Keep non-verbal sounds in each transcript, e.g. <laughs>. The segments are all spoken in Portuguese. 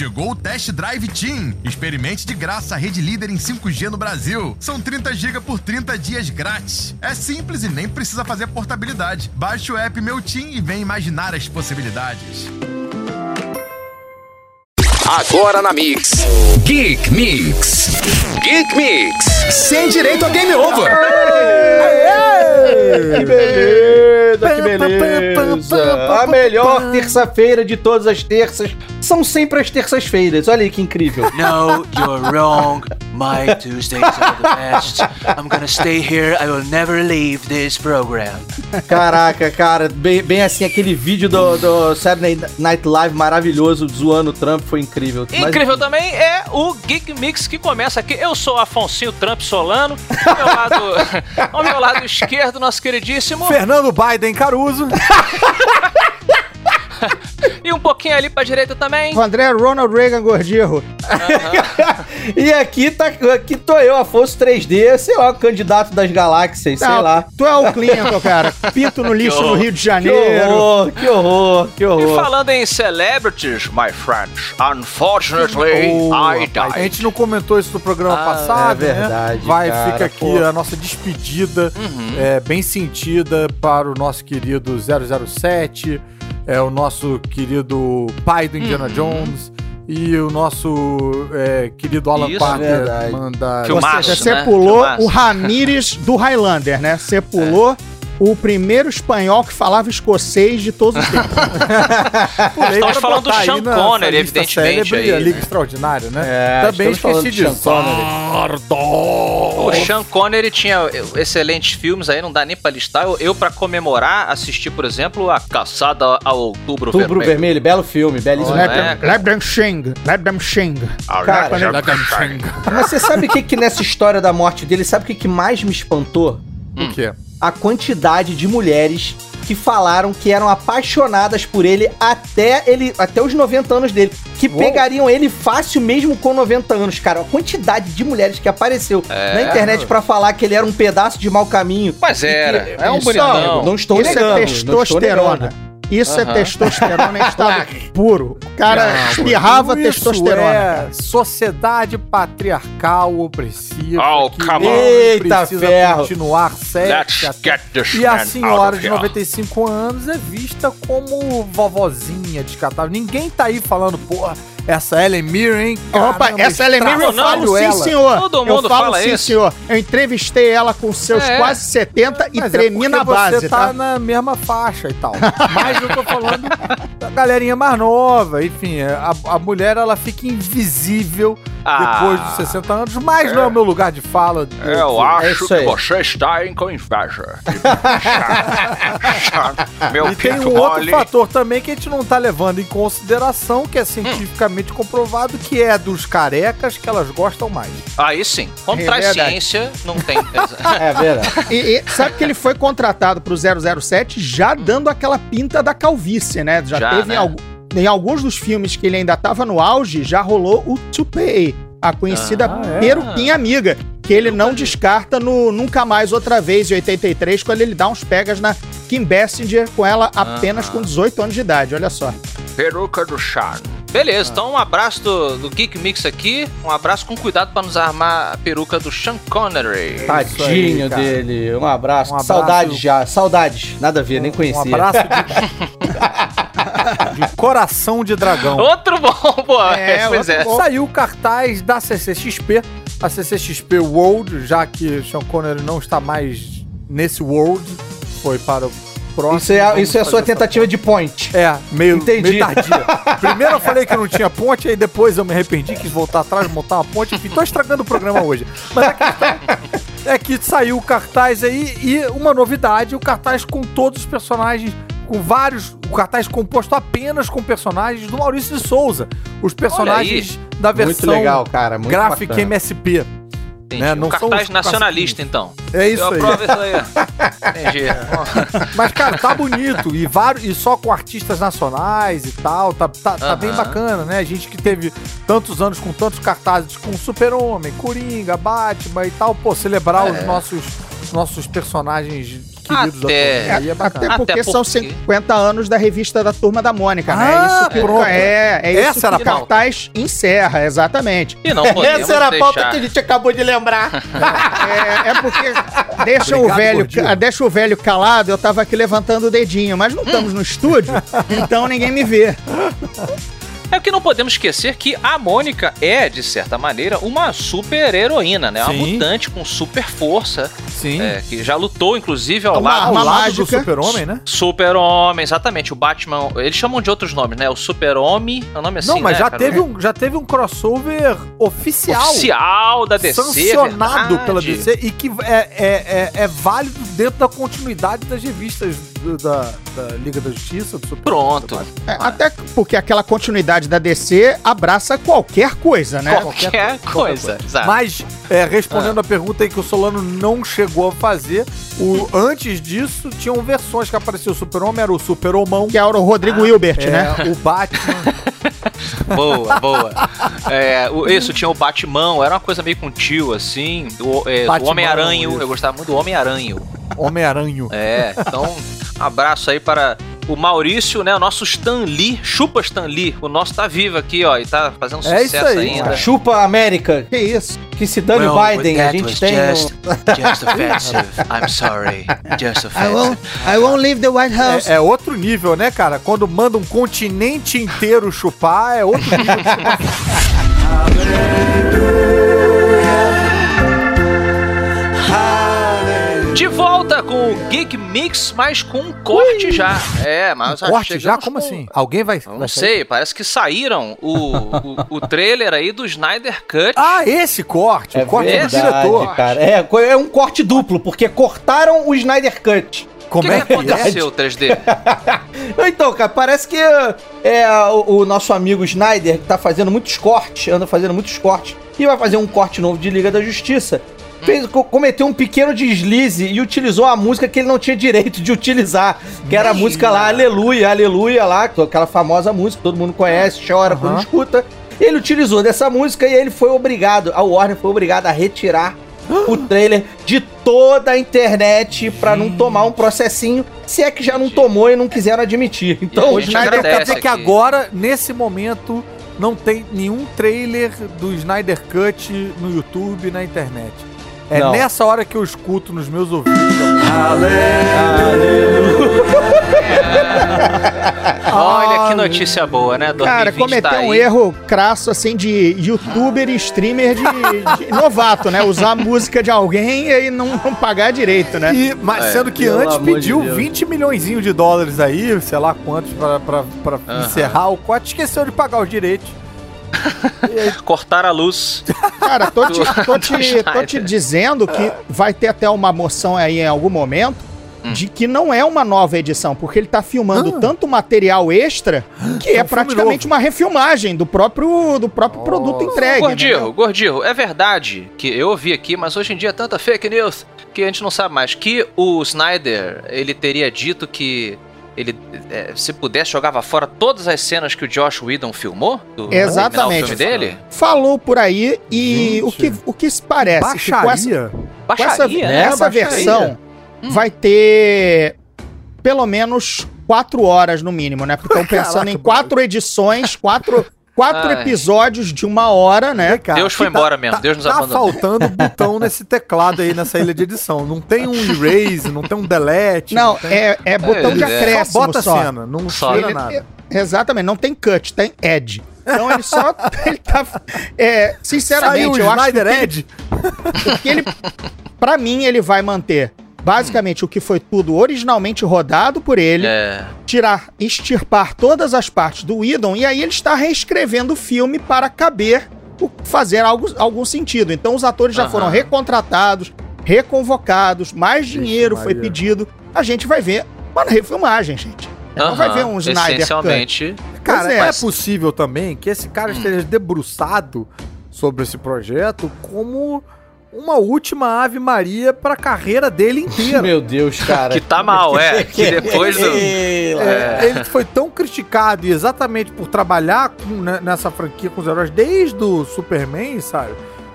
Chegou o Test Drive Team. Experimente de graça a rede líder em 5G no Brasil. São 30 GB por 30 dias grátis. É simples e nem precisa fazer portabilidade. Baixe o app Meu Team e vem imaginar as possibilidades. Agora na Mix. Geek Mix. Geek Mix. Sem direito a game over. Que beleza, que beleza. A melhor terça-feira de todas as terças são sempre as terças-feiras. Olha aí que incrível. <laughs> No, you're wrong. My Tuesdays are the best. I'm gonna stay here. I will never leave this program. Caraca, cara, bem, bem assim, aquele vídeo do, do Saturday Night Live maravilhoso zoando o Trump foi incrível. Mas- Incrível também é o Geek Mix que começa aqui. Eu sou Afonsinho Trump Solano. Ao meu lado, <laughs> ao meu lado esquerdo, nosso queridíssimo. Fernando Biden Caruso. <laughs> <laughs> E um pouquinho ali pra direita também. O André Ronald Reagan Gordirro. <laughs> E aqui, tá, aqui tô eu, Afonso 3D, sei lá, o candidato das galáxias, sei Não, lá. Tu é o Clinton, cara. Pinto no <laughs> lixo no Rio de Que Janeiro. horror, que horror, que E horror. falando em celebrities, my friends, unfortunately, Ô, I rapaz, a died. gente não comentou isso no programa Ah, passado, é né? verdade, Vai, cara, fica aqui pô. a nossa despedida, Uhum. é, bem sentida para o nosso querido 007, é, o nosso querido pai do Indiana Uhum. Jones e o nosso é, querido Alan Isso, Parker. verdade. Manda... Filmaço. Você né? pulou Filmaço. o Ramírez do Highlander, né? Você pulou o primeiro espanhol que falava escocês de todos os tempos. <laughs> Estamos falando do Sean Connery, evidentemente, célebre, aí, a Liga né? Extraordinária, né? É, Também esqueci de disso. Sean Connery. O Sean Connery tinha excelentes filmes aí, não dá nem pra listar. Eu, eu para comemorar, assisti, por exemplo, A Caçada ao Outubro, Outubro Vermelho. Vermelho, belo filme, belíssimo. É, cara. Lebram Shing, Lebram Shing. Cara, mas você sabe o que, que nessa história da morte dele, sabe o que, que mais me espantou? O quê? A quantidade de mulheres que falaram que eram apaixonadas por ele até ele até os 90 anos dele, que Uou. pegariam ele fácil mesmo com 90 anos, cara. A quantidade de mulheres que apareceu É. na internet pra falar que ele era um pedaço de mau caminho. Mas E que- era, é um Isso, bonitão. Não estou Isso negando. é não estou testosterona. negando. Isso é Aham. testosterona em estado puro. O cara Não, espirrava isso testosterona. É cara. sociedade patriarcal opressiva. Oh, que come on. Eita, precisa ferro. continuar this E a senhora de here. 95 anos é vista como vovozinha descartável. Ninguém tá aí falando, porra, essa Ellen Mirren, hein? Opa, Caramba, essa Ellen Mirren eu falo sim, senhor. Todo eu mundo falo fala sim, isso. senhor. Eu entrevistei ela com seus É. quase 70 e Mas é tremi porque na base, você tá, tá? na mesma faixa e tal. Mas eu tô falando da galerinha mais nova. Enfim, a, a mulher ela fica invisível Ah. depois dos 60 anos, mas não é o meu lugar de fala. Eu É acho que aí. você está em com inveja. <laughs> Meu E tem um outro fator também que a gente não tá levando em consideração, que é cientificamente comprovado, que é dos carecas que elas gostam mais. Aí sim. Quando É traz verdade. ciência, não tem. <laughs> É verdade. E, e sabe que ele foi contratado pro 007 já dando aquela pinta da calvície, né? Já, Já, teve né? em, algu- em alguns dos filmes que ele ainda tava no auge, já rolou o Toupee, a conhecida Ah, é? peruquinha amiga, que ele não descarta no Nunca Mais Outra Vez, em 83, quando ele dá uns pegas na Kim Basinger com ela apenas com 18 anos de idade, olha só. Peruca do Charme. Beleza, então um abraço do, do Geek Mix aqui. Um abraço com cuidado pra nos armar a peruca do Sean Connery. Tadinho cara. dele. Um abraço. Um abraço. Saudades já. Saudades. Nada a ver, nem conhecia. Um abraço de, <laughs> de coração de dragão. Outro bom, pô. É, <laughs> pois é. bom. Saiu o cartaz da CCXP, a CCXP World, já que Sean Connery não está mais nesse World, foi para o próximo. Isso é, isso é a sua tentativa de point. É, meio, Entendi. meio tardia. <laughs> Primeiro eu falei que não tinha ponte, aí depois eu me arrependi, quis voltar atrás, montar uma ponte, enfim, tô estragando o programa hoje. Mas a questão é que saiu o cartaz aí e uma novidade, o cartaz com todos os personagens, com vários, o cartaz composto apenas com personagens do Maurício de Souza. Os personagens da Muito versão legal, cara. Muito Gráfica bacana. MSP. Entendi. né, não um são cartaz os nacionalista, então. É isso Eu aí. aprovo isso aí. <laughs> Entendi. <laughs> Mas, cara, tá bonito. E, vários, e só com artistas nacionais e tal. Tá, tá, tá Aham. bem bacana, né? A gente que teve tantos anos com tantos cartazes com Super-Homem, Coringa, Batman e tal. Pô, celebrar É. os nossos, nossos personagens queridos Até- atores. Aí é bacana. Até porque Até são porque- 50 anos da revista da Turma da Mônica, né? Ah, isso que, pronto. é, é isso Essa era que a o cartaz encerra, exatamente. E não podemos Essa era a pauta deixar... que a gente acabou de lembrar. <laughs> É, é porque <laughs> deixa o Obrigado, velho, gordinho. ca- deixa o velho calado, eu tava aqui levantando o dedinho, mas não estamos no estúdio, <laughs> então ninguém me vê. É que não podemos esquecer que a Mônica é, de certa maneira, uma super heroína, né? Uma Sim. mutante com super força, Sim. é, que já lutou, inclusive, ao Uma lado Ao lado mágica. do super-homem, né? Super-Homem, exatamente. O Batman. Eles chamam de outros nomes, né? O Super-Homem. É o nome assim, Não, mas né, já, cara? teve um, já teve um crossover oficial. Oficial da DC. sancionado verdade. pela DC e que é, é, é, é válido dentro da continuidade das revistas do- da, da Liga da Justiça, do Super Pronto. É, até porque aquela continuidade da DC abraça qualquer coisa, né? Qualquer coisa. Exato. Mas, é, respondendo a pergunta aí que o Solano não chegou a fazer, o, antes disso, tinham versões que apareceu o Super-Homem, era o Super-Homão, Que era o Rodrigo Hilbert, é, né? o Batman. <laughs> Boa, boa. É, o, isso, tinha o Batman, era uma coisa meio com tio, assim. O, é, o Batman, Homem-Aranha, isso. eu gostava muito do Homem-Aranha. Homem-Aranho. É, então, abraço aí para o Maurício, né? O nosso Stan Lee, chupa Stan Lee. O nosso tá vivo aqui, ó, e tá fazendo É sucesso isso aí, ainda. Chupa América. Que isso? Que se dane Well, Biden. A gente tem. just, o- just offensive. <laughs> I'm sorry. Just I won't, offensive. I won't leave the White House. É, é outro nível, né, cara? Quando manda um continente inteiro chupar, é outro nível <laughs> de volta com o Geek Mix, mas com um corte já. É, mas Corte já? Como com- assim? Alguém vai. Não vai sair? sei, parece que saíram o, o, o trailer aí do Snyder Cut. Ah, esse corte. É o corte do verdade, diretor. cara. É, é um corte duplo, porque cortaram o Snyder Cut. o Como que, é que é? aconteceu, 3D? <laughs> Então, cara, parece que é, o, o nosso amigo Snyder que tá fazendo muitos cortes, anda fazendo muitos cortes, e vai fazer um corte novo de Liga da Justiça. Fez, co- cometeu um pequeno deslize e utilizou a música que ele não tinha direito de utilizar, que era a música lá, Aleluia, Aleluia, lá, aquela famosa música que todo mundo conhece, chora quando Aham. escuta. Ele utilizou dessa música e ele foi obrigado, a Warner foi obrigada a retirar o trailer de toda a internet pra não tomar um processinho, se é que já não tomou e não quiseram admitir. Então, o Snyder. Quer dizer que agora, nesse momento, não tem nenhum trailer do Snyder Cut no YouTube, na internet. É Não. nessa hora que eu escuto nos meus ouvidos. Olha que notícia boa, né? Cara, 2020 cometeu tá um erro crasso, assim, de youtuber e streamer de, de novato, né? Usar a música de alguém e aí não, não pagar direito, né? E, mas É, sendo que antes de pediu Deus. 20 milhões de dólares aí, sei lá quantos, pra, pra, pra encerrar o corte, esqueceu de pagar os direitos. <laughs> Cortar a luz. Cara, tô te, <laughs> tô, te, tô te dizendo que vai ter até uma moção aí em algum momento Hum. de que não é uma nova edição, porque ele tá filmando Ah. tanto material extra que é, um filme praticamente uma refilmagem do próprio, do próprio produto entregue. Gordirro, entendeu? Gordirro, é verdade que eu ouvi aqui, mas hoje em dia é tanta fake news que a gente não sabe mais. Que o Snyder, ele teria dito que ele, é, se pudesse, jogava fora todas as cenas que o Josh Whedon filmou? Do, Exatamente. O filme dele? Falou por aí e Gente. o que, o que se parece que com essa, Baixaria. com essa, Baixaria, né? essa Baixaria. versão Hum. vai ter pelo menos quatro horas no mínimo, né? Porque estão <laughs> pensando Caraca, em quatro edições, quatro, <laughs> quatro Ai. episódios de uma hora, né? Cá, Deus foi tá- embora mesmo, tá- Deus nos tá abandonou. faltando botão <laughs> nesse teclado aí, nessa ilha de edição. Não tem um erase, não tem um delete. Não, tem... é, é botão de É, acréscimo Só bota só. a cena, não Só. tira Ele- nada. Exatamente, não tem cut, tem edge. Então ele só. <laughs> ele tá. É, sinceramente, Saiu eu acho que. Snyder que ele- Edge. o que ele. Pra mim, ele vai manter basicamente o que foi tudo originalmente rodado por ele, É, tirar, extirpar todas as partes do Whedon, e aí ele está reescrevendo o filme para caber, o- fazer algo, algum sentido. Então os atores já foram recontratados, reconvocados, mais dinheiro foi Maria. pedido. A gente vai ver uma refilmagem, gente. Não vai ver um Snyder Cut. Essencialmente. Cara, Pois é. é possível também que esse cara esteja debruçado sobre esse projeto como uma última Ave Maria pra carreira dele inteira. <laughs> Meu Deus, cara. Que tá mal, é. <laughs> Que depois do. É, Ele foi tão criticado e exatamente por trabalhar com- né, nessa franquia com os heróis desde o Superman, sabe?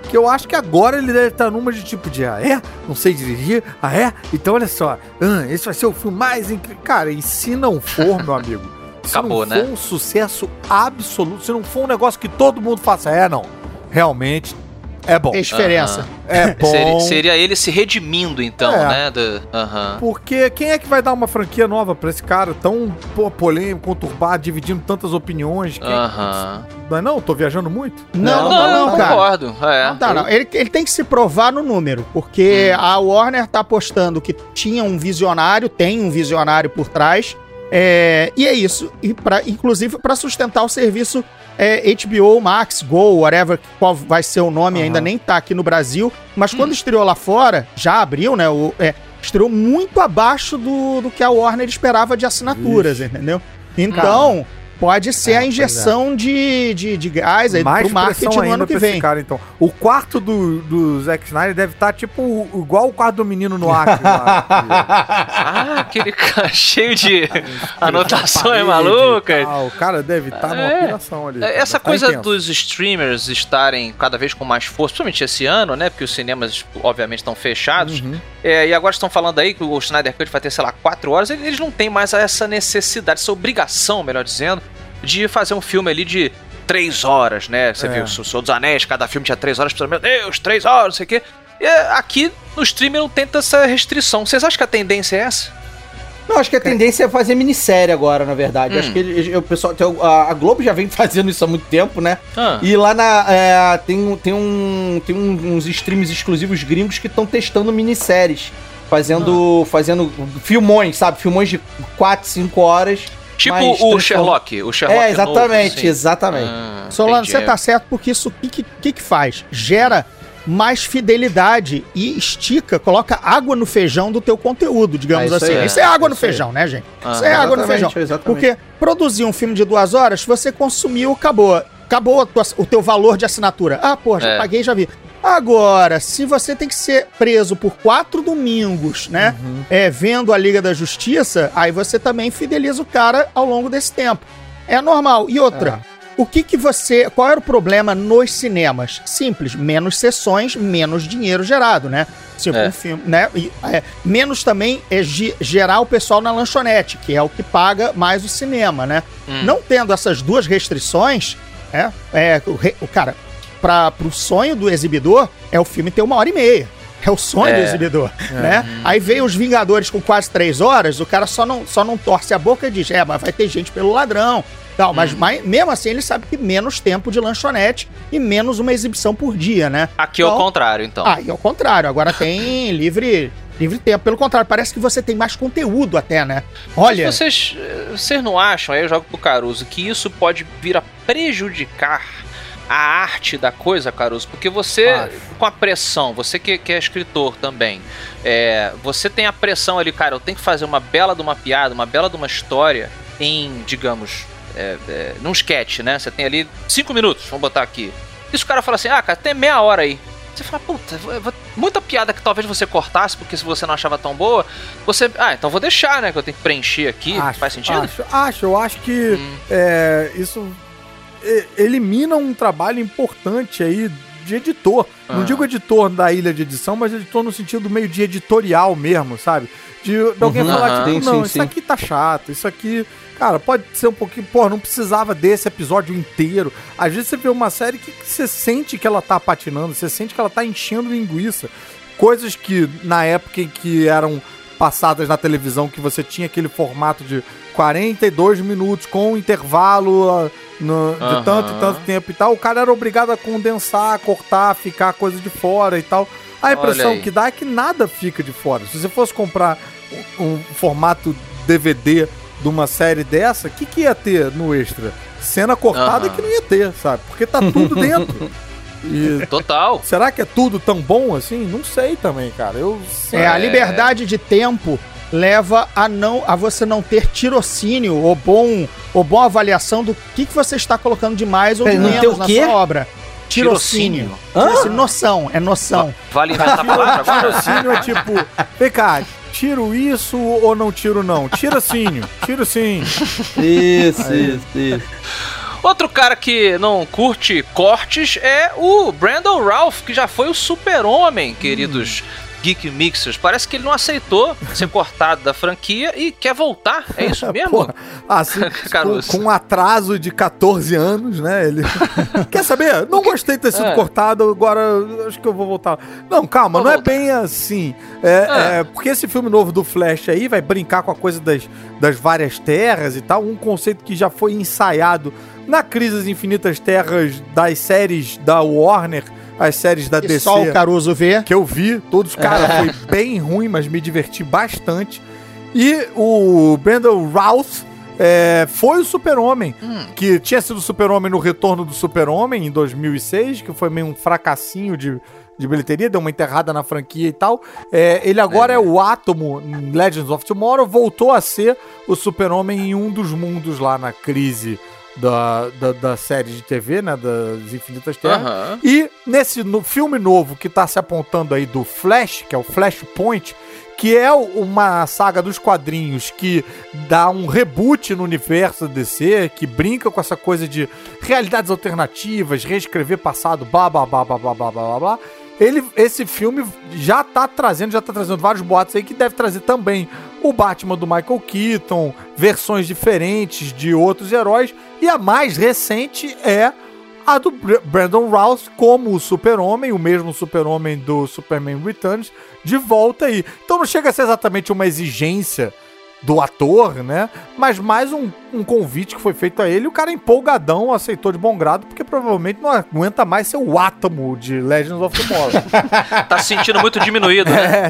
que eu acho que agora ele deve estar numa de tipo de, ah, é? Não sei dirigir? Ah, é? Então olha só, ah, esse vai ser o filme mais incrível. Cara, e se não for, meu amigo, se Acabou, não né? for um sucesso absoluto, se não for um negócio que todo mundo faça, é, não, realmente é bom. Tem diferença. É <laughs> bom. Seria, seria ele se redimindo, então, É. né? do-. Porque quem é que vai dar uma franquia nova pra esse cara tão pô, polêmico, conturbado, dividindo tantas opiniões? Quem- Aham. Não é não? Tô viajando muito? Não, não, Não, não, cara. concordo. É. Não dá, não. Ele, ele tem que se provar no número, porque Hum. a Warner tá apostando que tinha um visionário, tem um visionário por trás, é, e é isso. E pra, inclusive para sustentar o serviço é, HBO Max, Go, whatever, qual vai ser o nome, ainda nem tá aqui no Brasil, mas quando estreou lá fora, já abriu, né? O, é, estreou muito abaixo do, do que a Warner esperava de assinaturas, entendeu? Então, pode ser É, a pois é. injeção de, de, de gás aí Mais pro marketing no ano que vem. cara, então. O quarto do, do Zack Snyder deve estar, tipo, o- igual o quarto do menino no Acre. lá, <laughs> Ah, aquele cara cheio de <laughs> anotações malucas. O cara deve estar numa É. piração ali. É, cara. Essa Tá coisa intenso. dos streamers estarem cada vez com mais força, principalmente esse ano, né? Porque os cinemas, obviamente, estão fechados. Uhum. É, e agora estão falando aí que o Snyder Cut vai ter, sei lá, quatro horas. Eles não têm mais essa necessidade, essa obrigação, melhor dizendo, de fazer um filme ali de três horas, né? Você É. viu, o Senhor dos Anéis, cada filme tinha três horas. Pessoas, meu Deus, três horas, não sei o quê. E é, aqui no streamer não tem essa restrição. Vocês acham que a tendência é essa? Não, acho que a tendência é fazer minissérie agora, na verdade. Hum. Acho que ele- o pessoal, a, a Globo já vem <laughs> fazendo isso há muito tempo, né? Ah. E lá na. é, tem, um- tem, um, tem um- uns streams exclusivos gringos que estão testando minisséries. Fazendo, Ah. fazendo filmões, sabe? Filmões de 4, 5 horas. Tipo mas o Sherlock. O Sherlock É, exatamente, novo, assim. exatamente. Ah, Solano, entendi. você tá certo porque isso o que, que, que faz? Gera mais fidelidade e estica, coloca água no feijão do teu conteúdo, digamos Ah, isso assim. aí, isso é água é no isso aí. feijão, né, gente? Ah, isso é água no feijão. exatamente. Porque produzir um filme de duas horas, você consumiu, acabou. Acabou a tua- o teu valor de assinatura. Ah, pô, já É. paguei, já vi. Agora, se você tem que ser preso por quatro domingos, né? É, vendo a Liga da Justiça, aí você também fideliza o cara ao longo desse tempo. É normal. E outra, o que que você. Qual era o problema nos cinemas? Simples, menos sessões, menos dinheiro gerado, né? Tipo, É. um filme, né? E, é, menos também é ge- gerar o pessoal na lanchonete, que é o que paga mais o cinema, né? Hum. Não tendo essas duas restrições, é, é o, re- o cara, para pro sonho do exibidor, é o filme ter uma hora e meia. É o sonho É. do exibidor, né? Aí veio os Vingadores com quase três horas, o cara só não, só não torce a boca e diz, é, mas vai ter gente pelo ladrão. Tal, mas, mas mesmo assim ele sabe que menos tempo de lanchonete e menos uma exibição por dia, né? Aqui é o Então- contrário, então. Ah, e ao contrário, agora <laughs> tem livre, livre tempo. Pelo contrário, parece que você tem mais conteúdo até, né? Olha, Mas vocês, eh, vocês não acham, aí eu jogo pro Caruso, que isso pode vir a prejudicar a arte da coisa, Caruso? Porque você, com a pressão, você que, que é escritor também, é, você tem a pressão ali, cara, eu tenho que fazer uma bela de uma piada, uma bela de uma história em, digamos, é, é, num sketch, né? Você tem ali cinco minutos, vamos botar aqui. E se o cara fala assim, ah, cara, tem meia hora aí. Você fala, puta, muita piada que talvez você cortasse, porque se você não achava tão boa, você. Ah, então vou deixar, né? Que eu tenho que preencher aqui. Acho, Faz sentido? Acho, acho. Eu acho que Hum. é, isso elimina um trabalho importante aí de editor. Não Ah. digo editor da ilha de edição, mas editor no sentido meio de editorial mesmo, sabe? De, de alguém Uhum. falar, tipo, Sim, não, sim, isso sim. aqui tá chato, isso aqui... Cara, pode ser um pouquinho... Pô, não precisava desse episódio inteiro. Às vezes você vê uma série que que você sente que ela tá patinando, você sente que ela tá enchendo linguiça. Coisas que, na época em que eram passadas na televisão, que você tinha aquele formato de 42 minutos com intervalo ah, no- de tanto e tanto tempo e tal, o cara era obrigado a condensar, cortar, ficar coisa de fora e tal. A impressão que dá é que nada fica de fora. Se você fosse comprar um, um formato DVD de uma série dessa, o que, que ia ter no extra? Cena cortada Aham. que não ia ter, sabe? Porque tá tudo <laughs> dentro. E Total. será que é tudo tão bom assim? Não sei também, cara. Eu é, a liberdade de tempo leva a não a você não ter tirocínio ou bom ou boa avaliação do que, que você está colocando de mais ou de menos na sua obra. Tirocínio. Tirocínio? Tirocínio. Noção, é noção. Vale inventar a palavra agora? Tirocínio é tipo, vem cá, tiro isso ou não tiro não? Tirocínio, tiro sim. Isso, isso, isso. Outro cara que não curte cortes é o Brandon Ralph, que já foi o super-homem, queridos Geek Mixers. Parece que ele não aceitou ser cortado da franquia e quer voltar. É isso <laughs> mesmo? Porra, <laughs> assim, com, com um atraso de 14 anos, né? Ele. <laughs> Quer saber? Não gostei de ter sido É. cortado, agora acho que eu vou voltar. Não, calma, Vou não é voltar. bem assim. É, Ah. é, porque esse filme novo do Flash aí vai brincar com a coisa das, das várias terras e tal, um conceito que já foi ensaiado na Crise das Infinitas Terras das séries da Warner, as séries da E DC só o Caruso vê. que eu vi, todos, cara, foi bem ruim, mas me diverti bastante. E o Brandon Routh é, foi o Super-Homem, que tinha sido o Super-Homem no Retorno do Super-Homem em 2006, que foi meio um fracassinho de, de bilheteria, deu uma enterrada na franquia e tal. É, ele agora é. o Átomo em Legends of Tomorrow, voltou a ser o Super-Homem em um dos mundos lá na crise da, da, da série de TV, né, das Infinitas Terras. E nesse no filme novo que tá se apontando aí do Flash, que é o Flashpoint, que é uma saga dos quadrinhos que dá um reboot no universo DC, que brinca com essa coisa de realidades alternativas, reescrever passado, blá blá blá blá blá blá blá blá. blá. Ele, esse filme já tá trazendo, já tá trazendo vários boatos aí que deve trazer também o Batman do Michael Keaton, versões diferentes de outros heróis, e a mais recente é a do Br- Brandon Routh como o super-homem, o mesmo super-homem do Superman Returns, de volta aí. Então não chega a ser exatamente uma exigência do ator, né? Mas mais um, um convite que foi feito a ele. O cara empolgadão aceitou de bom grado, porque provavelmente não aguenta mais ser o átomo de Legends of Tomorrow. <laughs> Tá se sentindo muito diminuído, né? é.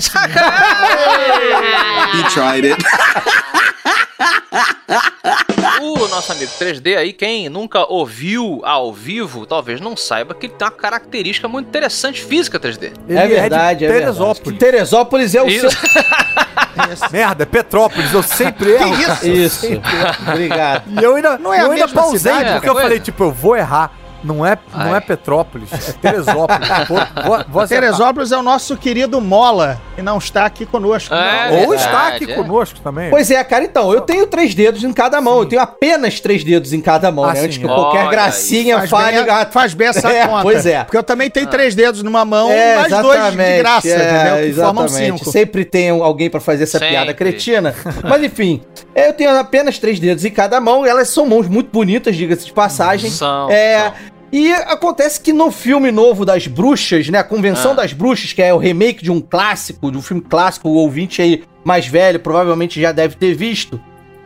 He tried it. <laughs> O nosso amigo 3D aí, quem nunca ouviu ao vivo, talvez não saiba que ele tem uma característica muito interessante física 3D. Ele é verdade, de é verdade. Teresópolis. Teresópolis é o Isso. seu... Merda, é Petrópolis, eu sempre erro. cara. Isso. Obrigado. E eu ainda, Não é a eu ainda mesma pausei, cidade, porque cara? eu falei, tipo, eu vou errar. Não é, não é Petrópolis, é Teresópolis. <laughs> vou, vou, vou acertar. Teresópolis é o nosso querido Mola, que não está aqui conosco. É. Ou verdade, está aqui é. conosco também. Pois é, cara, então, eu tenho três dedos em cada mão. Eu tenho apenas três dedos em cada mão, Ah, né? sim, Antes que olha qualquer gracinha Faz fale. bem, a- faz bem essa <laughs> É, conta. pois é. Porque eu também tenho três dedos numa mão, É, mais dois de graça, é, entendeu? Que formam exatamente. cinco. Sempre tem alguém pra fazer essa Sempre. piada cretina. Mas enfim, eu tenho apenas três dedos em cada mão. Elas são mãos muito bonitas, diga-se de passagem. São, É. são. E acontece que no filme novo das bruxas, né? A Convenção Ah. das Bruxas, que é o remake de um clássico, de um filme clássico, o ouvinte aí mais velho provavelmente já deve ter visto.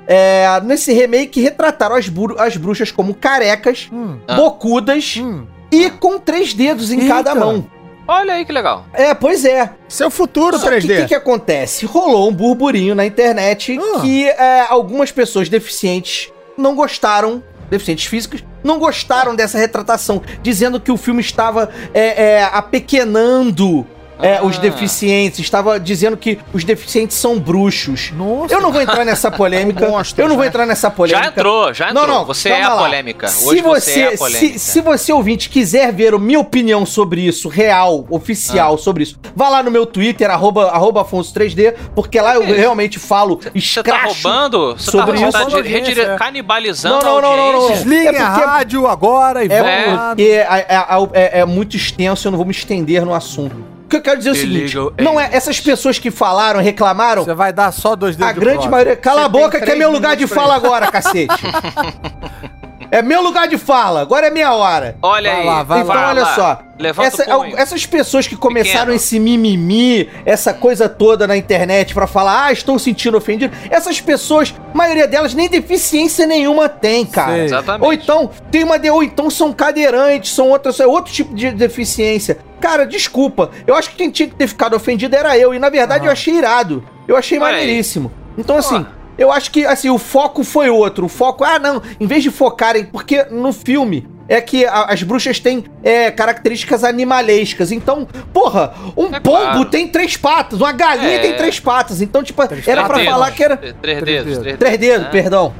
É, nesse remake retrataram as, bru- as bruxas como carecas, Hum, Ah. bocudas hum. e com três dedos em Eita. cada mão. Olha aí que legal. É, pois é. Seu futuro Só que 3D. o que, que acontece? Rolou um burburinho na internet Ah. que é, algumas pessoas deficientes não gostaram, deficientes físicos, não gostaram dessa retratação, dizendo que o filme estava é, é, apequenando é, Ah. os deficientes, estava dizendo que os deficientes são bruxos. Nossa. Eu não vou entrar nessa <laughs> polêmica. Eu não vou entrar nessa polêmica. Já entrou, já entrou. Não, não, você é a lá. polêmica. Se Hoje você, você, é a polêmica. se, se você ouvinte quiser ver a minha opinião sobre isso, real, oficial Ah. sobre isso, vá lá no meu Twitter, arroba, arroba Afonso3D, porque lá eu realmente falo Você tá roubando? Você sobre tá, tá redire- é. canibalizando Não, não, não, a não, não. Desliguem É porque- a rádio agora e É lá. porque é, é- é- é muito extenso, eu não vou me estender no assunto. O que eu quero dizer é o seguinte: não é essas pessoas que falaram, reclamaram, Você vai dar só dois dedos a de grande maioria. Cala Você a boca que é meu lugar de fala agora, cacete. <laughs> É meu lugar de fala, agora é minha hora. Olha Vai aí. lá, vai então, vai olha lá. só. Essa- essas pessoas que começaram Pequeno. esse mimimi, essa coisa toda na internet pra falar, ah, estou sentindo ofendido. Essas pessoas, a maioria delas, nem deficiência nenhuma tem, cara. Sei. Exatamente. Ou então, tem uma de, ou então são cadeirantes, são outras, é outro tipo de deficiência. Cara, desculpa. Eu acho que quem tinha que ter ficado ofendido era eu. E na verdade eu achei irado. Eu achei Olha aí. maneiríssimo. Então, assim. Eu acho que assim, o foco foi outro. O foco, ah, não, em vez de focarem, porque no filme é que a- as bruxas têm é, características animalescas. Então, porra, um É pombo claro. tem três patas, uma galinha É. tem três patas. Então, tipo, era pra Três falar que era. Três Três dedos. Três Três dedos, né? perdão.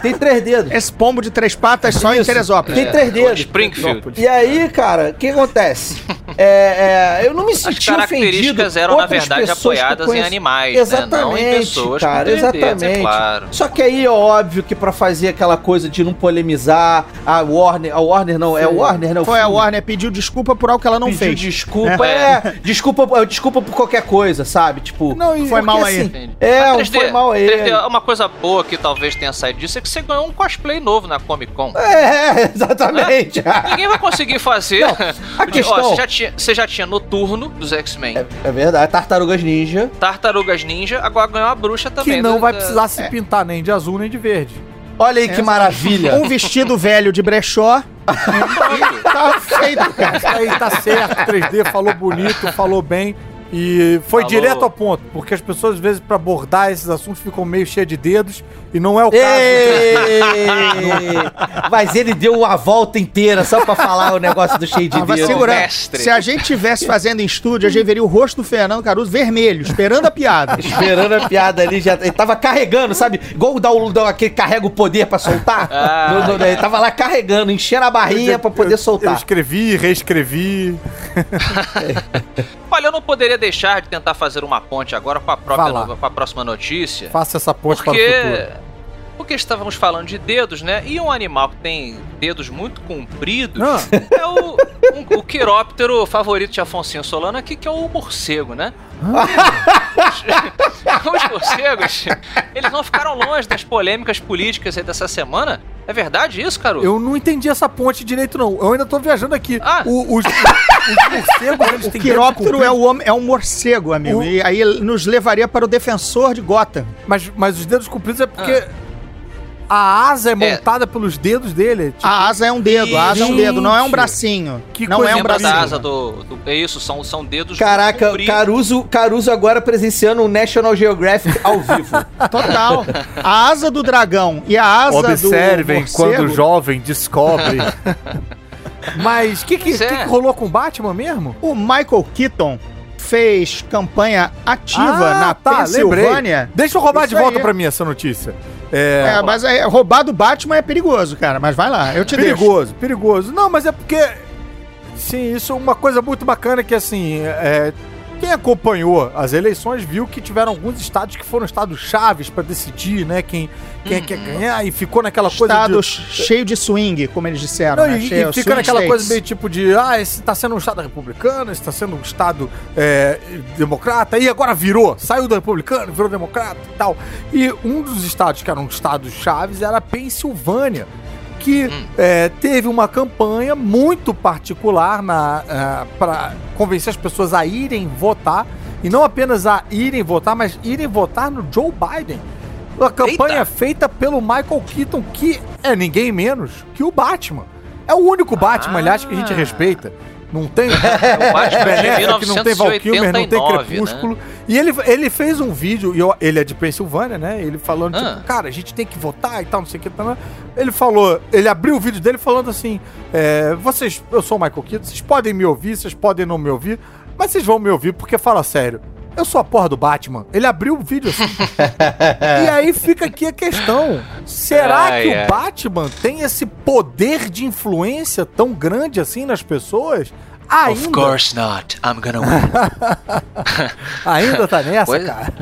Tem três dedos. Esse pombo de três patas só em Isso. Teresópolis. Tem três Ou dedos. Springfield. E aí, cara, o que acontece? É, é, eu não me As senti ofendido. características eram, na verdade, apoiadas em animais, né? Exatamente, Não em pessoas cara, 3D, exatamente. é claro. Só que aí é óbvio que pra fazer aquela coisa de não polemizar, a Warner, a Warner não, é a Warner, não. Foi a Warner pediu desculpa por algo que ela não pediu fez. desculpa, é, desculpa, desculpa por qualquer coisa, sabe? Tipo, Não, Foi porque, mal aí. assim, É, Mas foi mal aí. 3D, uma coisa boa que talvez tenha saído disso é que você ganhou um cosplay novo na Comic Con. É, <laughs> exatamente. Ninguém vai conseguir fazer. Não, a <laughs> Ó, questão- você, já tinha, você já tinha Noturno dos X-Men, É, é verdade, Tartarugas Ninja. Tartarugas Ninja, agora ganhou a bruxa também. Que não da- vai da- precisar se pintar nem de azul nem de verde. Olha aí que maravilha. Um vestido velho de brechó. <laughs> tá feito, cara. Isso aí tá certo, 3D falou bonito, falou bem. E foi Falou. direto ao ponto, porque as pessoas, às vezes, pra abordar esses assuntos, ficam meio cheias de dedos, e não é o caso. Ei! Mas ele deu uma volta inteira só pra falar o negócio do cheio de Tava dedo. segurando. mestre. Se a gente tivesse fazendo em estúdio, a gente veria o rosto do Fernando Caruso vermelho, esperando a piada. Esperando a piada ali, já, ele tava carregando, sabe? Igual dá o dá aquele carrega o poder pra soltar. Ah, No- no- ele tava lá carregando, enchendo a barrinha pra poder Eu soltar. escrevi, reescrevi. <laughs> Olha, eu não poderia deixar de tentar fazer uma ponte agora com a, própria com a próxima notícia. Faça essa ponte para o Porque. futuro. Porque estávamos falando de dedos, né? E um animal que tem dedos muito compridos Ah. <laughs> é o, um- o quiróptero favorito de Afonso Solano aqui, que é o morcego, né? Os, os morcegos, eles não ficaram longe das polêmicas políticas aí dessa semana. É verdade isso, Caru? Eu não entendi essa ponte direito, não. Eu ainda tô viajando aqui. Ah. O- os, os, os morcegos, <laughs> eles O têm quiróptero é, o é um morcego, amigo. O- E aí nos levaria para o defensor de Gotham. Mas, mas os dedos compridos é porque Ah. A asa é montada pelos dedos dele. Tipo, A asa é um dedo, a asa é um dedo, não é um bracinho. Que não coisa é um Lembra bracinho. da asa do, do- É isso, são, são dedos Caraca, compridos. Caruso, Caruso agora presenciando o National Geographic ao vivo. <laughs> Total. A asa do dragão e a asa Observem do quando o jovem descobre. <laughs> Mas o que, que, Pois é. que que rolou com o Batman mesmo? o Michael Keaton fez campanha ativa Ah, na tá, Pensilvânia. lembrei. Deixa eu roubar Isso de volta aí. pra mim essa notícia. É, É, mas é, roubar do Batman é perigoso, cara. Mas vai lá, eu te deixo. perigoso, perigoso. Não, mas é porque. Sim, isso é uma coisa muito bacana que assim. é, quem acompanhou as eleições viu que tiveram alguns estados que foram estados chaves pra decidir, né? Quem, quem quer ganhar e ficou naquela coisa Estado de. cheio de swing, como eles disseram, Não, né? e, Cheio, e fica naquela states. coisa meio tipo de, ah, esse tá sendo um estado republicano, esse tá sendo um estado é, democrata, e agora virou, saiu do republicano, virou democrata e tal. E um dos estados que eram estados chaves era a Pensilvânia, que é, teve uma campanha muito particular na para convencer as pessoas a irem votar, e não apenas a irem votar, mas irem votar no Joe Biden. Uma campanha Eita. feita pelo Michael Keaton, que é ninguém menos que o Batman. É o único Batman, aliás, que a gente Ah. respeita. Não tem. É o Batman de Affleck, não tem Val Kilmer, não tem 1989, Crepúsculo. E ele, ele fez um vídeo, e eu- ele é de Pensilvânia, né? Ele falando, Ah. tipo, cara, a gente tem que votar e tal, não sei o que. Tal. Ele falou, ele abriu o vídeo dele falando assim: é, vocês, eu sou o Michael Keaton, vocês podem me ouvir, vocês podem não me ouvir, mas vocês vão me ouvir porque fala sério. Eu sou a porra do Batman. Ele abriu o vídeo assim. <laughs> e aí fica aqui a questão: será Ai, que ai. o Batman tem esse poder de influência tão grande assim nas pessoas? Ainda, Of course not. I'm gonna win. <laughs> ainda tá nessa, Pois- cara.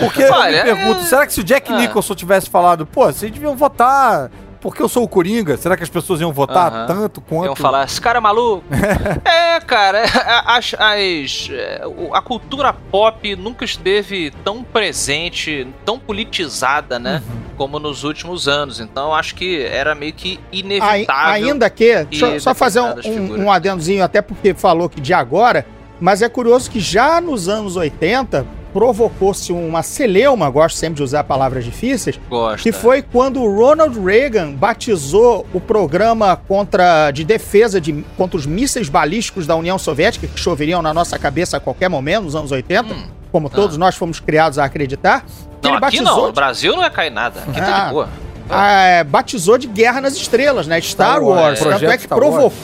Porque eu <laughs> Olha, me pergunto, é- será que se o Jack Ah. Nicholson tivesse falado, pô, vocês deviam votar porque eu sou o Coringa, será que as pessoas iam votar tanto quanto... Iam falar, esse cara é maluco. <laughs> é, cara, as, as- é, a cultura pop nunca esteve tão presente, tão politizada, né? Uhum. Como nos últimos anos. Então acho que era meio que inevitável. Ainda que, e só fazer um, um, um adendozinho, até porque falou que de agora, mas é curioso que já nos anos 80 provocou-se uma celeuma, gosto sempre de usar palavras difíceis, Gosta. que foi quando o Ronald Reagan batizou o programa contra de defesa de, contra os mísseis balísticos da União Soviética, que choveriam na nossa cabeça a qualquer momento, nos anos 80, Hum. como todos nós fomos criados a acreditar. que Não, ele aqui não. No Brasil não ia cair nada. Aqui tá Ah. de boa. ah, batizou de Guerra nas Estrelas, né? Star, Star Wars, Wars. Tanto projeto é que Star Wars.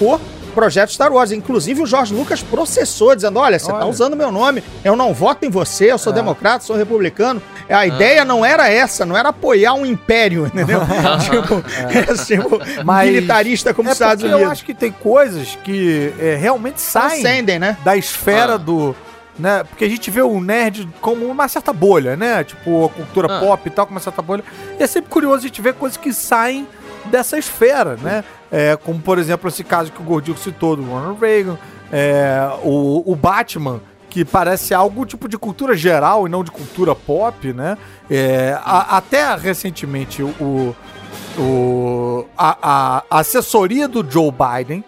Projeto Star Wars. Inclusive o Jorge Lucas processou, dizendo: olha, você tá Olha. usando meu nome, eu não voto em você, eu sou É. democrata, sou republicano. A ideia não era essa, não era apoiar um império, <laughs> entendeu? <laughs> tipo, é, tipo Mas- militarista como é os Estados Unidos. eu acho que tem coisas que é, realmente saem Transcendem, né? da esfera Ah. do. Né? Porque a gente vê o nerd como uma certa bolha, né? Tipo, a cultura Ah. pop e tal, como uma certa bolha. E é sempre curioso a gente ver coisas que saem dessa esfera, né? É, como, por exemplo, esse caso que o Gordinho citou do Ronald Reagan, é, o, o Batman, que parece algo tipo de cultura geral e não de cultura pop, né? É, a- até recentemente, o, o, a, a- assessoria do Joe Biden,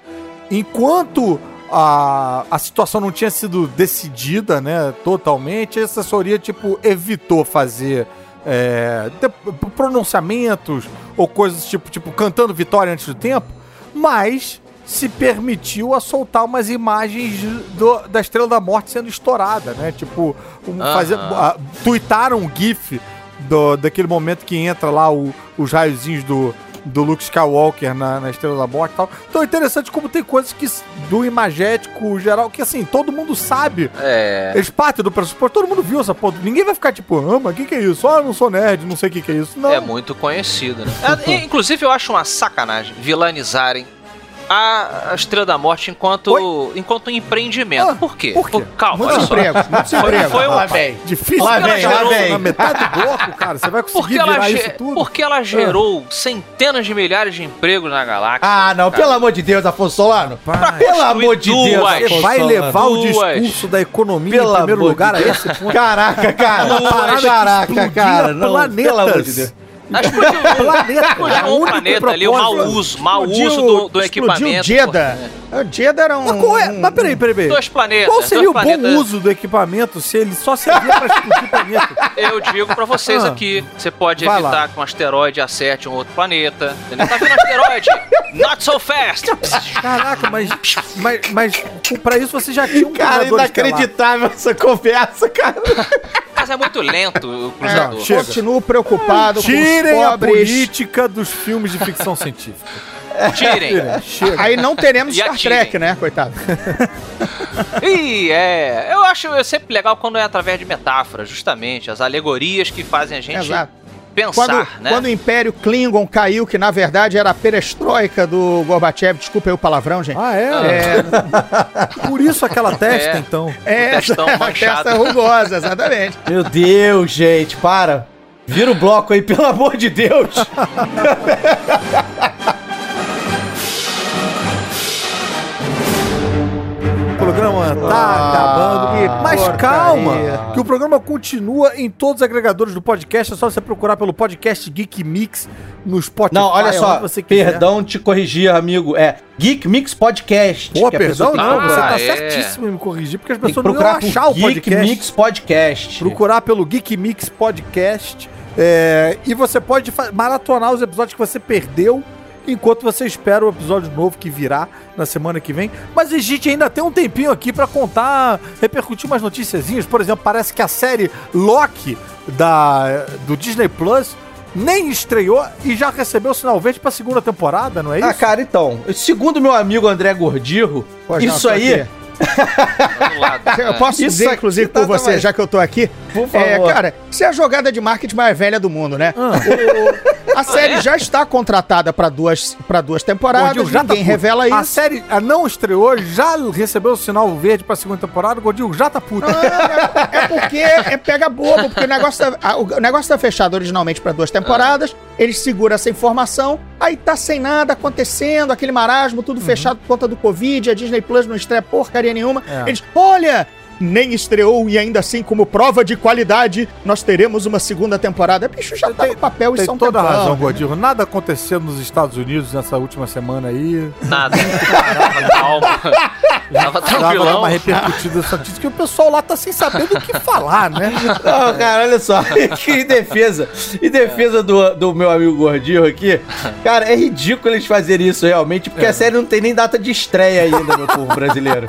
enquanto a, a situação não tinha sido decidida, né, totalmente, a assessoria, tipo, evitou fazer é, de- pronunciamentos ou coisas tipo, tipo, cantando vitória antes do tempo, mas se permitiu a soltar umas imagens do- da Estrela da Morte sendo estourada, né? Tipo, um, Aham. fazer, a, tuitaram um gif do, daquele momento que entra lá o- os raiozinhos do, do Luke Skywalker na, na Estrela da Morte e tal. Então é interessante como tem coisas que do imagético geral, que assim, todo mundo sabe. É. Eles partem do pressuposto, todo mundo viu essa porra. Ninguém vai ficar tipo, ah, mas o que, que é isso? Ah, eu não sou nerd, não sei o que, que é isso. Não. É muito conhecido, né? É, inclusive, eu acho uma sacanagem vilanizarem a, Estrela da Morte enquanto, enquanto um empreendimento. Ah, por quê? por quê? calma, Muitos empregos, muitos Foi, empregos. foi um- Lá vem. Difícil Lá vem, lá Gerou vem. Na metade do bloco, cara, você vai conseguir porque virar ge- isso tudo? porque ela gerou centenas de milhares de empregos na galáxia. Ah, não, pelo amor de Deus, Afonso Solano. Pai, Pelo amor de duas. Deus, Afonso vai Solano. levar o Duas. discurso da economia Pelo em primeiro lugar a esse ponto? Caraca, cara. Caraca, cara. Não, pelo amor de Deus. Explodiu, <laughs> Planeta, explodiu é o um único planeta ali, o mau uso, mau Explodiu- uso do, do explodiu equipamento. Jeddah. O Jeddah era um... Mas, qual é? Mas peraí, peraí, peraí. Dois planetas. Qual seria o bom planetas. uso do equipamento se ele só servia pra explodir planeta? <laughs> Eu digo pra vocês Ah. aqui, você pode Vai evitar lá. que um asteroide acerte um outro planeta. Entendeu? Tá vendo asteroide? <laughs> Not so fast! Caraca, mas, mas, mas pra isso você já tinha um Cara, cruzador estelar. inacreditável essa conversa, cara. Mas é muito lento o cruzador. É, continuo preocupado com os Tirem a política dos filmes de ficção científica. Tirem. Chega. Aí não teremos E Star atirem. Trek, né, coitado? <laughs> Ih, é. Eu acho é sempre legal quando é através de metáforas, justamente. As alegorias que fazem a gente Exato. Pensar, Quando, né? quando o Império Klingon caiu, que na verdade era a perestroika do Gorbachev, desculpa aí o palavrão, gente. Ah, é? É, <laughs> Por isso aquela testa, É. então. é, testão <laughs> a manchado. testa rugosa, exatamente. Meu Deus, gente, para. Vira o bloco aí, pelo amor de Deus. <laughs> programa tá Ah, acabando. Mas porcaria. calma, que o programa continua em todos os agregadores do podcast. É só você procurar pelo podcast Geek Mix no Spotify. Não, olha só, você quiser. perdão te corrigir, amigo. É Geek Mix Podcast. Pô, perdão, pessoa não, você tá Ah, é. certíssimo em me corrigir, porque as pessoas não iam achar o Geek podcast. Mix Podcast. Procurar pelo Geek Mix Podcast. é, e você pode maratonar os episódios que você perdeu enquanto você espera o episódio novo que virá na semana que vem. Mas a gente ainda tem um tempinho aqui pra contar, repercutir umas noticiazinhas. Por exemplo, parece que a série Loki da, do Disney Plus nem estreou e já recebeu o sinal verde pra segunda temporada, não é isso? Ah, cara, então, segundo meu amigo André Gordirro, não, isso aí, aqui. <laughs> Eu posso Isso dizer, inclusive, tá por você, também. já que eu tô aqui. Por É, favor. cara, isso é a jogada de marketing mais velha do mundo, né? Ah. O- a série já está contratada para duas, pra duas temporadas, Gordinho, já tá ninguém puto. revela A isso. série ah, não estreou, já recebeu o sinal verde pra segunda temporada, Gordinho já tá puto. É porque é pega bobo, porque o negócio tá, a- o negócio tá fechado originalmente para duas temporadas, eles seguram essa informação, aí tá sem nada acontecendo, aquele marasmo, tudo fechado por conta do Covid, a Disney Plus não estreia porcaria nenhuma. É. Eles, olha, nem estreou e ainda assim, como prova de qualidade, nós teremos uma segunda temporada. Bicho, já tá no papel e Tem são toda a tempão, razão, né? Gordinho. Nada aconteceu nos Estados Unidos nessa última semana aí. Nada. <laughs> Calma. Tava tranquilão. uma repercutida nessa notícia, que o pessoal lá tá sem saber do que falar, né? <laughs> Não, cara, olha só. <laughs> que em defesa. Em defesa do, do meu amigo Gordinho aqui. Cara, é ridículo eles fazerem isso realmente, porque a série não tem nem data de estreia ainda, meu povo brasileiro.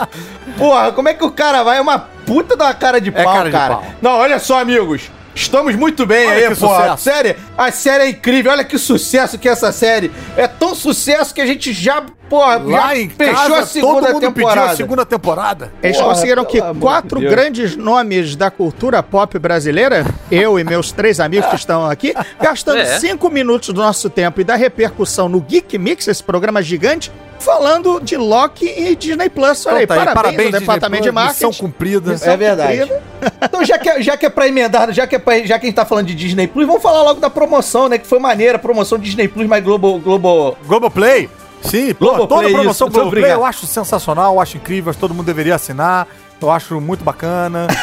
Porra, como é que o cara vai? É uma puta da cara de É pau, cara cara. de pau. Não, olha só, amigos. Estamos muito bem Olha aí, que pô. A série, a série é incrível. Olha que sucesso que é essa série. É tão sucesso que a gente já, pô, Lá já em fechou casa, a segunda todo mundo pediu temporada. a segunda temporada. Eles Porra, conseguiram que quatro de grandes nomes da cultura pop brasileira, eu e meus três amigos que estão aqui, gastando É. cinco minutos do nosso tempo e da repercussão no Geek Mix, esse programa gigante, falando de Loki e Disney Plus. Olha aí, tá aí, parabéns, ao departamento de Plus, Missão marketing. cumprida. Missão É verdade. cumprida. Então, já que, é- já que é pra emendar, já que, é pra, já que a gente tá falando de Disney Plus, vamos falar logo da promoção, né? Que foi maneira, a promoção Disney Plus mais Globo. Globo... Globoplay. Sim, pô, Globoplay, toda a promoção isso, Globoplay obrigado. eu acho sensacional, eu acho incrível, acho que todo mundo deveria assinar. Eu acho muito bacana. <laughs>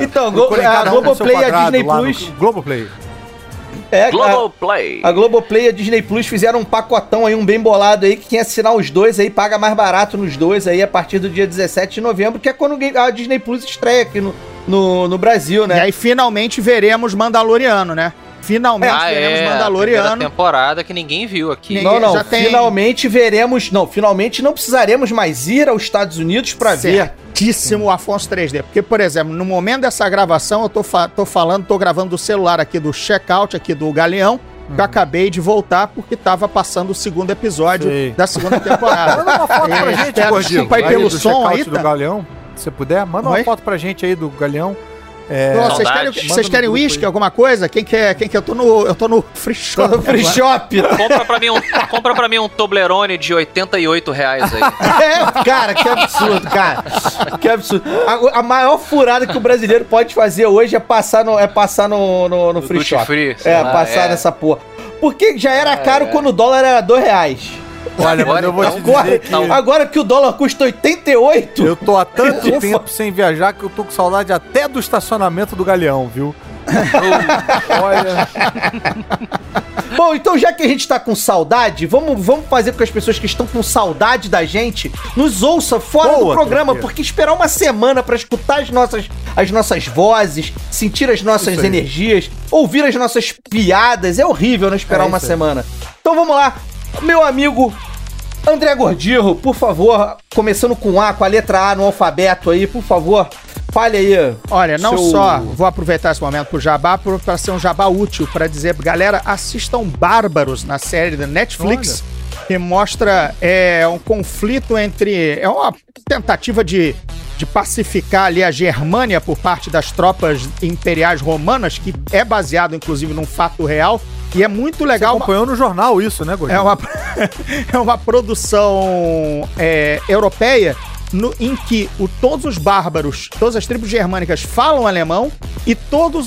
É, Então, Glo- a cada um Globoplay e a Disney Plus. Globoplay. É, a, Globoplay. a Globoplay e a Disney Plus fizeram um pacotão aí, um bem bolado aí, que quem assinar os dois aí paga mais barato nos dois aí a partir do dia 17 de novembro, que é quando a Disney Plus estreia aqui no, no, no Brasil, E né? aí finalmente veremos Mandaloriano, né? Finalmente Ah, veremos é, a primeira Mandaloriano. temporada que ninguém viu aqui. Ninguém- Não, não, já tem- finalmente veremos, não, finalmente não precisaremos mais ir aos Estados Unidos pra ver. Certíssimo Afonso 3D. Porque, por exemplo, no momento dessa gravação, eu tô, fa- tô falando, tô gravando do celular aqui do checkout aqui do Galeão, que eu acabei de voltar porque tava passando o segundo episódio Sei. da segunda temporada. <laughs> Manda uma foto pra É, gente, Gordinho. Desculpa aí pelo do som aí, do tá? Galeão. Se puder, manda Oi? uma foto pra gente aí do Galeão. É, Pô, vocês querem, vocês querem uísque, aí. alguma coisa? Quem quer? Quem quer? Eu tô no, eu tô no free shop. Tô no free shop. <laughs> Compra pra mim um, compra pra mim um Toblerone de 88 reais aí. <laughs> É, cara, que absurdo, cara. Que absurdo. A, a maior furada que o brasileiro pode fazer hoje é passar no, é passar no, no, no free shop. free, é, lá, passar é. nessa porra. Porque já era caro quando o dólar era dois reais. Olha, mas eu vou te Agora, dizer que agora que o dólar custa 88, eu tô há tanto Eu tempo sem viajar que eu tô com saudade até do estacionamento do Galeão, viu? <laughs> Olha, Bom, então já que a gente tá com saudade, vamos, vamos fazer com que as pessoas que estão com saudade da gente nos ouça fora Boa, do programa, tranquilo. porque esperar uma semana pra escutar as nossas, as nossas vozes, sentir as nossas energias, ouvir as nossas piadas, é horrível não esperar É uma aí. semana. Então vamos lá, meu amigo André Gordirro, por favor, começando com A, com a letra A no alfabeto aí, por favor, fale aí. Olha, não seu- só vou aproveitar esse momento pro jabá para ser um jabá útil para dizer, galera, assistam Bárbaros na série da Netflix, que mostra é, um conflito entre é uma tentativa de, de pacificar ali a Germânia por parte das tropas imperiais romanas, que é baseado inclusive num fato real e é muito legal. acompanhou no jornal isso, né, Gordinho? É uma, <laughs> é uma produção é, europeia no- em que o- todos os bárbaros, todas as tribos germânicas falam alemão e todas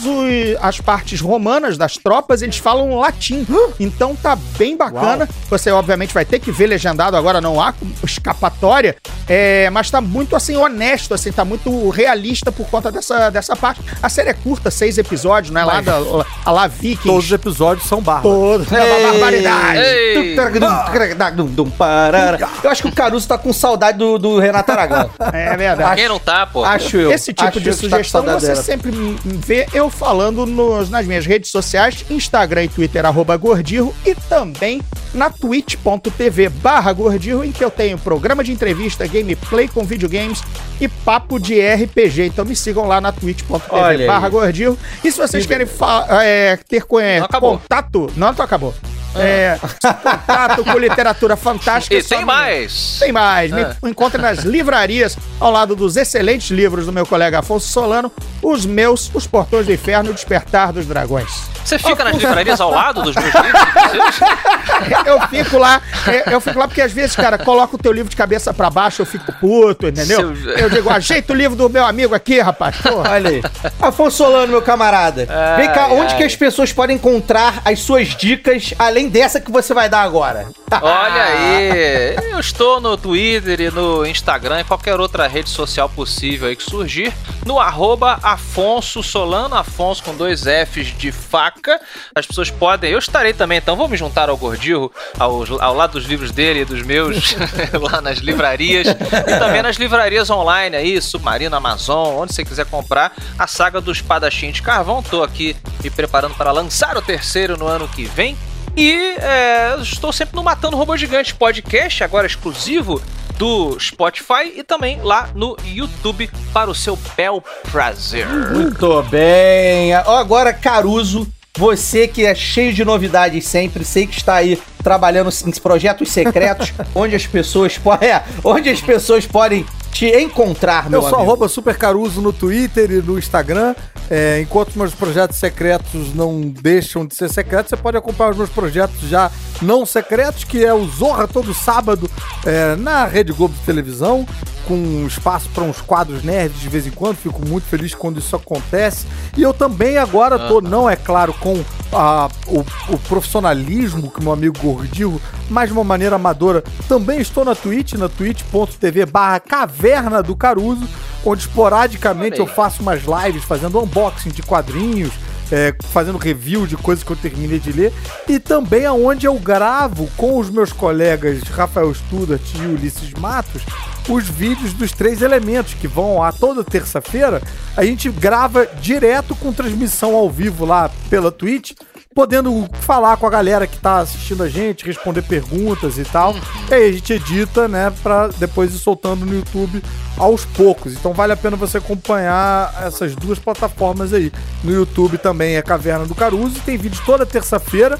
as partes romanas das tropas eles falam latim. Então tá bem bacana. Você obviamente vai ter que ver legendado agora, não há escapatória, é, mas tá muito assim honesto, assim, tá muito realista por conta dessa, dessa parte. A série é curta, seis episódios, não é lá da a lá Vikings. Todos os episódios são bárbaros. Todos. É uma barbaridade. Ei! Eu acho que o Caruso tá com saudade do, do Renato Aragão. É verdade. Quem não tá, pô? Acho eu. Esse tipo Acho de tá sugestão saudade você sempre me vê eu falando nos- nas minhas redes sociais, Instagram e Twitter, arroba Gordirro, e também na twitch.tv barra Gordirro, em que eu tenho programa de entrevista, gameplay com videogames e papo de RPG. Então me sigam lá na twitch.tv barra Gordirro. E se vocês querem é, ter Não contato... Não, não acabou. É, contato com literatura fantástica. <laughs> E tem me- mais. tem mais. Me É. encontre nas livrarias, ao lado dos excelentes livros do meu colega Afonso Solano, os meus, Os Portões do Inferno e o Despertar dos Dragões. Você fica nas livrarias ao lado dos meus livros? <laughs> Eu fico lá, é, eu fico lá porque às vezes, cara, coloca o teu livro de cabeça pra baixo, eu fico puto, entendeu? Seu- Eu digo, ajeita o livro do meu amigo aqui, rapaz. Porra. <laughs> Olha aí. Afonso Solano, meu camarada. Ai, Vem cá, onde ai. que as pessoas podem encontrar as suas dicas, além dessa que você vai dar agora? Olha <laughs> aí, eu estou no Twitter e no Instagram e qualquer outra rede social possível aí que surgir, no arroba Afonso Solano, Afonso com dois Fs de faca. As pessoas podem, eu estarei também, então vou me juntar ao Gordirro, ao, ao lado dos livros dele e dos meus, <laughs> lá nas livrarias, e também nas livrarias online aí, Submarino, Amazon, onde você quiser comprar a saga do Espadachim de Carvão. Tô aqui me preparando para lançar o terceiro no ano que vem. E é, estou sempre no Matando Robô Gigante podcast, agora exclusivo do Spotify e também lá no YouTube para o seu bel prazer. Muito bem. Agora, Caruso, você que é cheio de novidades sempre, sei que está aí trabalhando em projetos secretos, <laughs> onde as pessoas podem, é, onde as pessoas podem te encontrar, meu Eu sou amigo. supercaruso no Twitter e no Instagram. É, enquanto meus projetos secretos não deixam de ser secretos, você pode acompanhar os meus projetos já não secretos, que é o Zorra todo sábado é, na Rede Globo de televisão, com espaço para uns quadros nerds de vez em quando. Fico muito feliz quando isso acontece. E eu também agora tô, não é claro, com a- o, o profissionalismo que meu amigo Gordil, mas de uma maneira amadora. Também estou na Twitch, na twitch.tv barra Caverna do Caruso, onde esporadicamente eu faço umas lives fazendo unboxing de quadrinhos, é, fazendo review de coisas que eu terminei de ler, e também aonde eu gravo com os meus colegas Rafael Studart e Ulisses Matos os vídeos dos três elementos que vão a toda terça-feira. A gente grava direto com transmissão ao vivo lá pela Twitch, podendo falar com a galera que tá assistindo a gente, responder perguntas e tal. E aí a gente edita, né, pra depois ir soltando no YouTube aos poucos. Então vale a pena você acompanhar essas duas plataformas aí. No YouTube também é Caverna do Caruso, tem vídeo toda terça-feira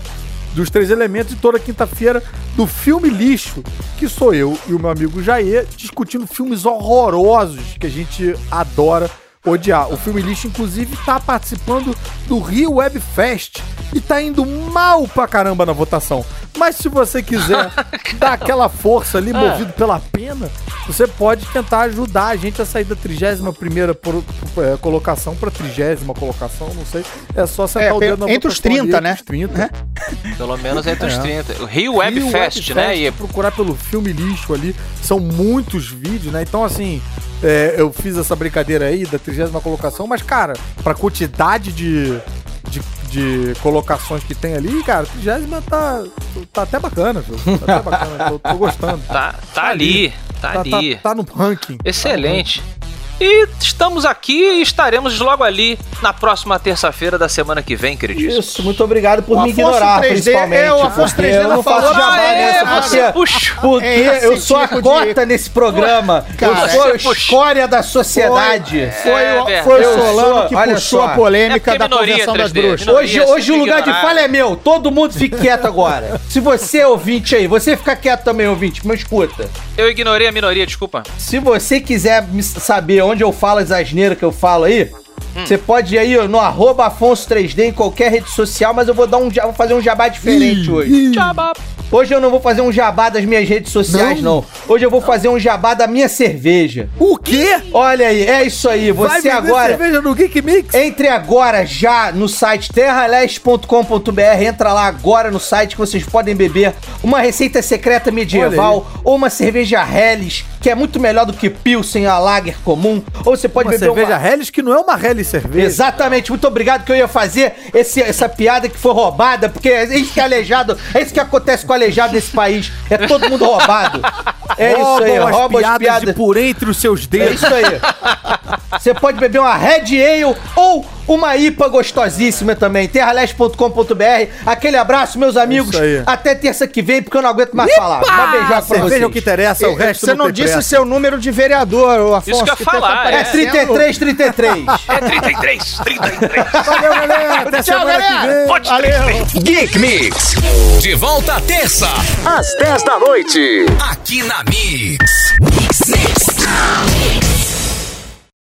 dos três elementos e toda quinta-feira do filme lixo, que sou eu e o meu amigo Jair discutindo filmes horrorosos que a gente adora odiar. O filme lixo, inclusive, tá participando do Rio Web Fest e tá indo mal pra caramba na votação. Mas se você quiser <laughs> dar aquela força ali, movido pela pena, você pode tentar ajudar a gente a sair da 31 primeira por- é, colocação pra 30 colocação, não sei. É só sentar É, o dedo na entre os votação ali, 30, né? Entre os 30. <laughs> Pelo menos entre os É. 30. O Rio Web Rio Fest, né? E procurar pelo filme lixo ali, são muitos vídeos, né? Então, assim, é, eu fiz essa brincadeira aí da 30 colocação, mas, cara, pra quantidade de, de, de colocações que tem ali, cara, a 30 tá, tá até bacana, viu? Tá até bacana, tô, tô gostando. tá, tá ali, tá, Tá, tá, ali. tá no ranking. Excelente. E estamos aqui e estaremos logo ali na próxima terça-feira da semana que vem, queridíssimo. Isso, muito obrigado por O me Afonso ignorar, 3D principalmente. é, o Afonso porque 3D eu não faço jabá Ah, é, nessa, você porque, puxou. porque É eu sou a tipo de- cota nesse programa. Cara, eu sou a escória da sociedade. Foi, É o, verdade. foi o Solano sou- que olha puxou só. a polêmica É da Convenção das 3D, Bruxas. minoria. Hoje, hoje o lugar de ignorar. fala é meu. Todo mundo fique quieto agora. <laughs> Se você é ouvinte aí, você fica quieto também, ouvinte, mas escuta. Eu ignorei a minoria, desculpa. Se você quiser saber onde eu falo as asneiras que eu falo aí, Hum. você pode ir aí ó, no arroba Afonso3D em qualquer rede social, mas eu vou dar um vou fazer um jabá diferente hoje. Jabá. Hoje eu não vou fazer um jabá das minhas redes sociais, não. Hoje eu vou fazer um jabá da minha cerveja. O quê? Olha aí, é isso aí. Você agora. cerveja no Geek Mix? Entre agora já no site terraleste.com.br, entra lá agora no site que vocês podem beber uma receita secreta medieval ou uma cerveja Helles, que é muito melhor do que Pilsen, a Lager comum, ou você pode Uma beber cerveja uma... Helles que não é uma Helles cerveja. Exatamente, muito obrigado que eu ia fazer esse- essa piada que foi roubada, porque é isso que é aleijado, é isso que acontece com o aleijado desse país, é todo mundo roubado. É isso aí, Roubam as rouba as piadas piadas. por entre os seus É dedos. isso aí. <laughs> Você pode beber uma Red Ale ou uma IPA gostosíssima também. Terraleste.com.br. Aquele abraço, meus amigos. isso aí. Até terça que vem, porque eu não aguento mais falar. Um beijoca pra cerveja vocês. é o que interessa, o resto Você não tem disse pressa. seu número de vereador, o Afonso. Isso que eu ia tá falar, É aparecendo. 33, 33. É 33, 33. <laughs> Valeu, galera. Até Tchau, semana que galera. vem. Valeu. Geek Mix. De volta à terça, às 10 da noite. Aqui na Mix. Mix, Mix.